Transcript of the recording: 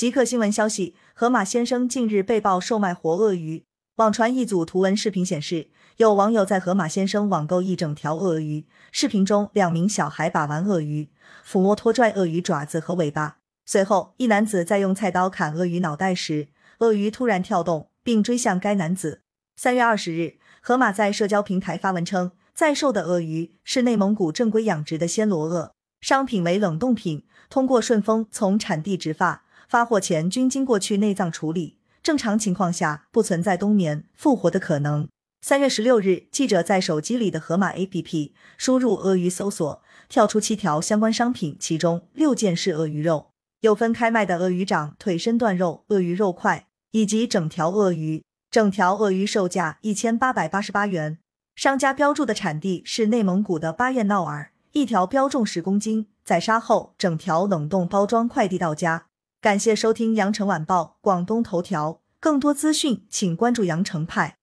极客新闻消息：河马先生近日被曝售卖活鳄鱼，网传一组图文视频显示，有网友在河马先生网购一整条鳄鱼。视频中，两名小孩把玩鳄鱼，抚摸拖拽鳄鱼爪子和尾巴。随后，一男子在用菜刀砍鳄鱼脑袋时，鳄鱼突然跳动，并追向该男子。三月二十日，河马在社交平台发文称，在售的鳄鱼是内蒙古正规养殖的暹罗鳄，商品为冷冻品，通过顺丰从产地直发。发货前均经过去内脏处理，正常情况下不存在冬眠复活的可能。三月十六日，记者在手机里的盒马 APP 输入鳄鱼搜索，跳出七条相关商品，其中六件是鳄鱼肉，有分开卖的鳄鱼掌、腿身段肉、鳄鱼肉块以及整条鳄鱼。整条鳄鱼售价一千八百八十八元，商家标注的产地是内蒙古的巴彦淖尔，一条标重十公斤，宰杀后整条冷冻包装快递到家。感谢收听羊城晚报广东头条，更多资讯请关注羊城派。